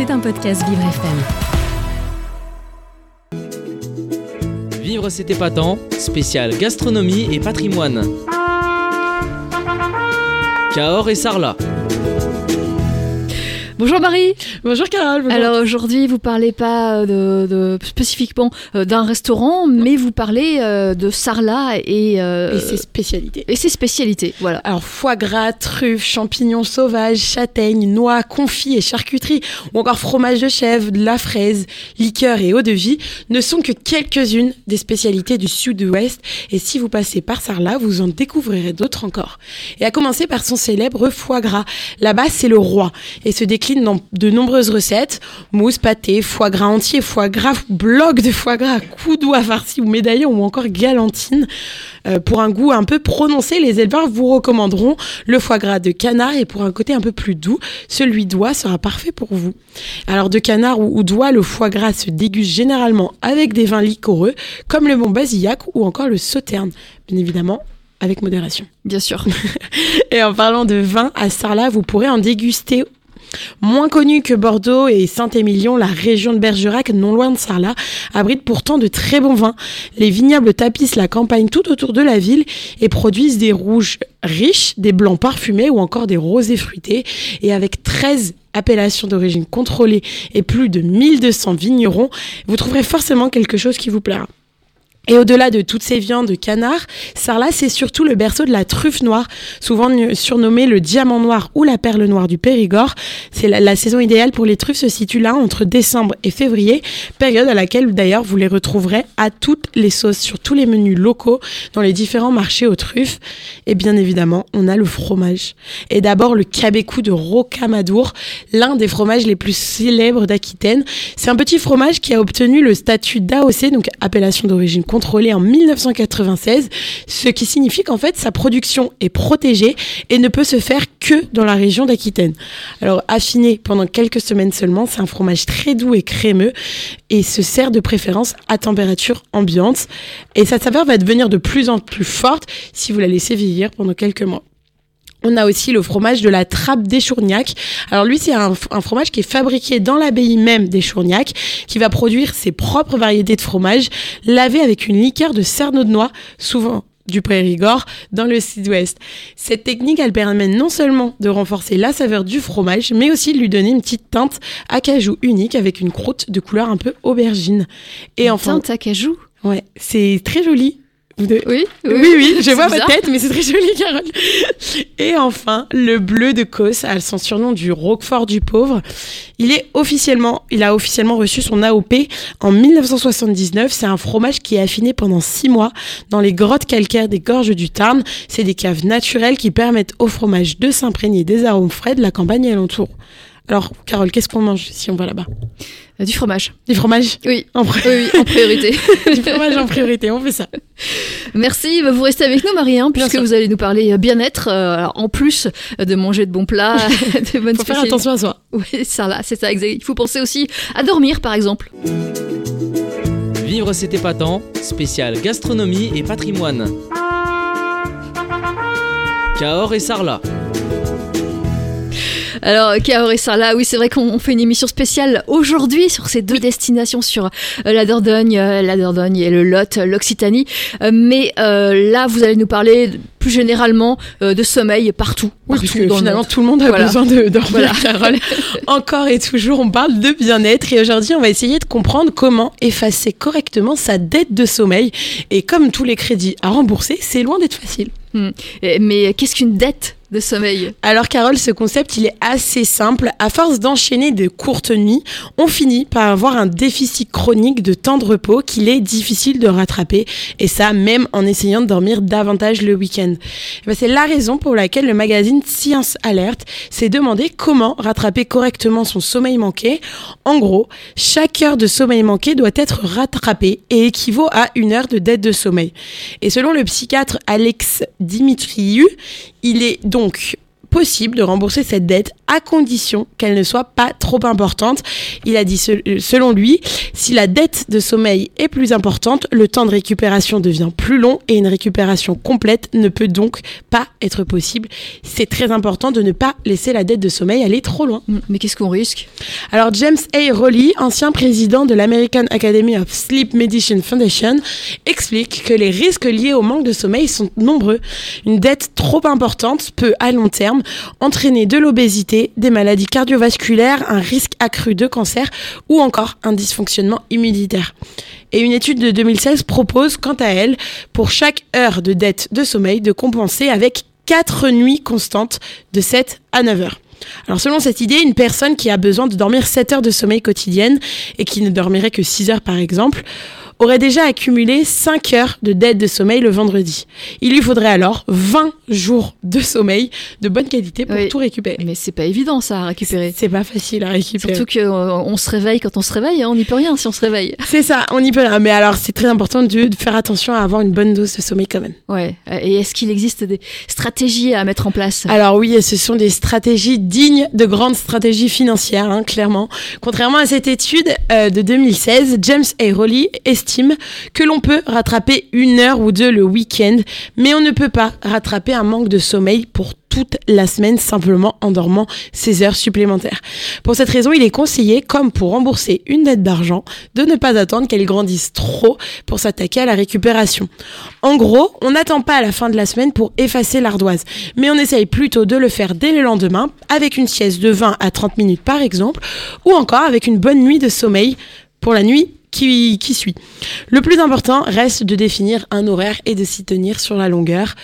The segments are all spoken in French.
C'est un podcast Vivre FM. Vivre c'était pas tant, spécial gastronomie et patrimoine. Cahors et Sarlat. Bonjour Marie. Bonjour Carole. Alors aujourd'hui, vous parlez pas euh, de, spécifiquement euh, d'un restaurant, mais vous parlez euh, de Sarlat et, ses spécialités. Et ses spécialités, voilà. Alors foie gras, truffes, champignons sauvages, châtaignes, noix, confits et charcuterie, ou encore fromage de chèvre, de la fraise, liqueur et eau de vie, ne sont que quelques-unes des spécialités du sud-ouest. Et si vous passez par Sarlat, vous en découvrirez d'autres encore. Et à commencer par son célèbre foie gras. Là-bas, c'est le roi et se décline dans de nombreuses recettes mousse, pâté, foie gras entier, foie gras, bloc de foie gras, coudois farci ou médaillon ou encore galantine. Euh, pour un goût un peu prononcé, les éleveurs vous recommanderont le foie gras de canard et pour un côté un peu plus doux, celui d'oie sera parfait pour vous. Alors de canard ou, d'oie, le foie gras se déguste généralement avec des vins liquoreux comme le Mont Basillac ou encore le Sauterne. Bien évidemment, avec modération. Bien sûr. et en parlant de vin, à Sarlat, vous pourrez en déguster Moins connu que Bordeaux et Saint-Émilion, la région de Bergerac, non loin de Sarlat, abrite pourtant de très bons vins. Les vignobles tapissent la campagne tout autour de la ville et produisent des rouges riches, des blancs parfumés ou encore des rosés fruités. Et avec 13 appellations d'origine contrôlée et plus de 1200 vignerons, vous trouverez forcément quelque chose qui vous plaira. Et au-delà de toutes ces viandes de canard, Sarlat, c'est surtout le berceau de la truffe noire, souvent surnommée le diamant noir ou la perle noire du Périgord. C'est la, saison idéale pour les truffes se situe là entre décembre et février, période à laquelle d'ailleurs vous les retrouverez à toutes les sauces sur tous les menus locaux dans les différents marchés aux truffes. Et bien évidemment, on a le fromage. Et d'abord le cabécou de Rocamadour, l'un des fromages les plus célèbres d'Aquitaine. C'est un petit fromage qui a obtenu le statut d'AOC, donc appellation d'origine contrôlé en 1996, ce qui signifie qu'en fait sa production est protégée et ne peut se faire que dans la région d'Aquitaine. Alors affiné pendant quelques semaines seulement, c'est un fromage très doux et crémeux et se sert de préférence à température ambiante et sa saveur va devenir de plus en plus forte si vous la laissez vieillir pendant quelques mois. On a aussi le fromage de la trappe des Chourgnacs. Alors lui, c'est un, fromage qui est fabriqué dans l'abbaye même des Chourgnacs, qui va produire ses propres variétés de fromage, lavé avec une liqueur de cerneau de noix, souvent du Périgord, dans le sud-ouest. Cette technique, elle permet non seulement de renforcer la saveur du fromage, mais aussi de lui donner une petite teinte à cajou unique avec une croûte de couleur un peu aubergine. Et une enfin, teinte à cajou? Ouais, c'est très joli. Oui, oui, oui, je vois votre tête, mais c'est très joli, Carole. Et enfin, le bleu de Causse a son surnom du Roquefort du pauvre. Il est officiellement, il a officiellement reçu son AOP en 1979. C'est un fromage qui est affiné pendant six mois dans les grottes calcaires des gorges du Tarn. C'est des caves naturelles qui permettent au fromage de s'imprégner des arômes frais de la campagne alentour. Alors, Carole, qu'est-ce qu'on mange si on va là-bas euh, Du fromage. Du fromage Oui, en, priorité. du fromage en priorité, on fait ça. Merci, bah, vous restez avec nous, Marie, hein, puisque vous allez nous parler euh, bien-être, euh, en plus de manger de bons plats, de bonnes Il faut faire attention à soi. Oui, ça là, c'est ça, exact. Il faut penser aussi à dormir, par exemple. Vivre, c'était pas tant, spécial gastronomie et patrimoine. Cahors et Sarlat. Alors, Cahors et Sarlat, oui, c'est vrai qu'on fait une émission spéciale aujourd'hui sur ces deux destinations, sur euh, la Dordogne, euh, la Dordogne et le Lot, l'Occitanie. Euh, mais là, vous allez nous parler plus généralement de sommeil partout. Oui, puisque finalement, tout le monde a besoin de dormir. Encore et toujours, on parle de bien-être et aujourd'hui, on va essayer de comprendre comment effacer correctement sa dette de sommeil. Et comme tous les crédits à rembourser, c'est loin d'être facile. Hmm. Mais qu'est-ce qu'une dette? De sommeil Alors Carole, ce concept, il est assez simple. À force d'enchaîner de courtes nuits, on finit par avoir un déficit chronique de temps de repos qu'il est difficile de rattraper. Et ça, même en essayant de dormir davantage le week-end. Eh ben, c'est la raison pour laquelle le magazine Science Alert s'est demandé comment rattraper correctement son sommeil manqué. En gros, chaque heure de sommeil manqué doit être rattrapée et équivaut à une heure de dette de sommeil. Et selon le psychiatre Alex Dimitriou, il est donc donc, possible de rembourser cette dette à condition qu'elle ne soit pas trop importante. Il a dit, selon lui, si la dette de sommeil est plus importante, le temps de récupération devient plus long et une récupération complète ne peut donc pas être possible. C'est très important de ne pas laisser la dette de sommeil aller trop loin. Mm, mais qu'est-ce qu'on risque? Alors James A. Rowley, ancien président de l'American Academy of Sleep Medicine Foundation, explique que les risques liés au manque de sommeil sont nombreux. Une dette trop importante peut à long terme entraîner de l'obésité, des maladies cardiovasculaires, un risque accru de cancer ou encore un dysfonctionnement immunitaire. Et une étude de 2016 propose, quant à elle, pour chaque heure de dette de sommeil, de compenser avec 4 nuits constantes de 7 à 9 heures. Alors selon cette idée, une personne qui a besoin de dormir 7 heures de sommeil quotidienne et qui ne dormirait que 6 heures par exemple, aurait déjà accumulé 5 heures de dette de sommeil le vendredi. Il lui faudrait alors 20 jours de sommeil de bonne qualité pour tout récupérer. Mais c'est pas évident ça à récupérer. C'est pas facile à récupérer. Surtout qu'on euh, se réveille quand on se réveille, hein, on n'y peut rien si on se réveille. C'est ça, on n'y peut rien. Mais alors c'est très important de, faire attention à avoir une bonne dose de sommeil quand même. Ouais. Et est-ce qu'il existe des stratégies à mettre en place? Alors oui, ce sont des stratégies dignes de grandes stratégies financières, hein, clairement. Contrairement à cette étude euh, de 2016, James A. Rowley estime que l'on peut rattraper une heure ou deux le week-end, mais on ne peut pas rattraper un manque de sommeil pour toute la semaine simplement en dormant 16 heures supplémentaires. Pour cette raison, il est conseillé, comme pour rembourser une dette d'argent, de ne pas attendre qu'elle grandisse trop pour s'attaquer à la récupération. En gros, on n'attend pas à la fin de la semaine pour effacer l'ardoise, mais on essaye plutôt de le faire dès le lendemain avec une sieste de 20 à 30 minutes par exemple, ou encore avec une bonne nuit de sommeil pour la nuit qui, qui suit. Le plus important reste de définir un horaire et de s'y tenir sur la longueur.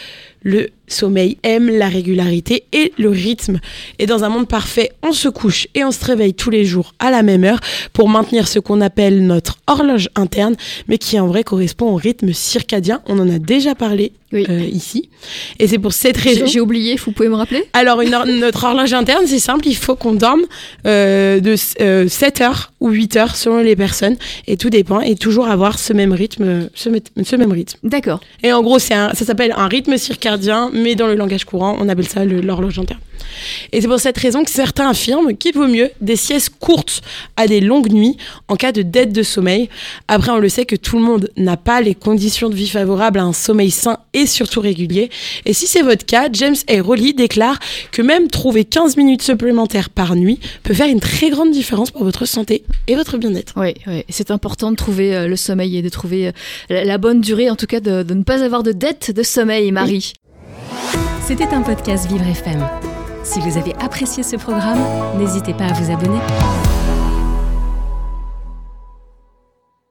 Le sommeil aime la régularité et le rythme. Et dans un monde parfait, on se couche et on se réveille tous les jours à la même heure pour maintenir ce qu'on appelle notre horloge interne, mais qui en vrai correspond au rythme circadien. On en a déjà parlé euh, ici. Et c'est pour cette raison. J'ai oublié, vous pouvez me rappeler? Alors, notre horloge interne, c'est simple, il faut qu'on dorme euh, de 7 euh, heures ou 8 heures selon les personnes, et tout dépend, et toujours avoir ce même rythme. Ce, ce même rythme. D'accord. Et en gros, ça s'appelle un rythme circadien mais dans le langage courant, on appelle ça l'horloge interne. Et c'est pour cette raison que certains affirment qu'il vaut mieux des siestes courtes à des longues nuits en cas de dette de sommeil. Après, on le sait que tout le monde n'a pas les conditions de vie favorables à un sommeil sain et surtout régulier. Et si c'est votre cas, James A. Rowley déclare que même trouver 15 minutes supplémentaires par nuit peut faire une très grande différence pour votre santé et votre bien-être. Oui, oui. c'est important de trouver euh, le sommeil et de trouver euh, la bonne durée, en tout cas de, ne pas avoir de dette de sommeil, Marie. C'était un podcast Vivre FM. Si vous avez apprécié ce programme, n'hésitez pas à vous abonner.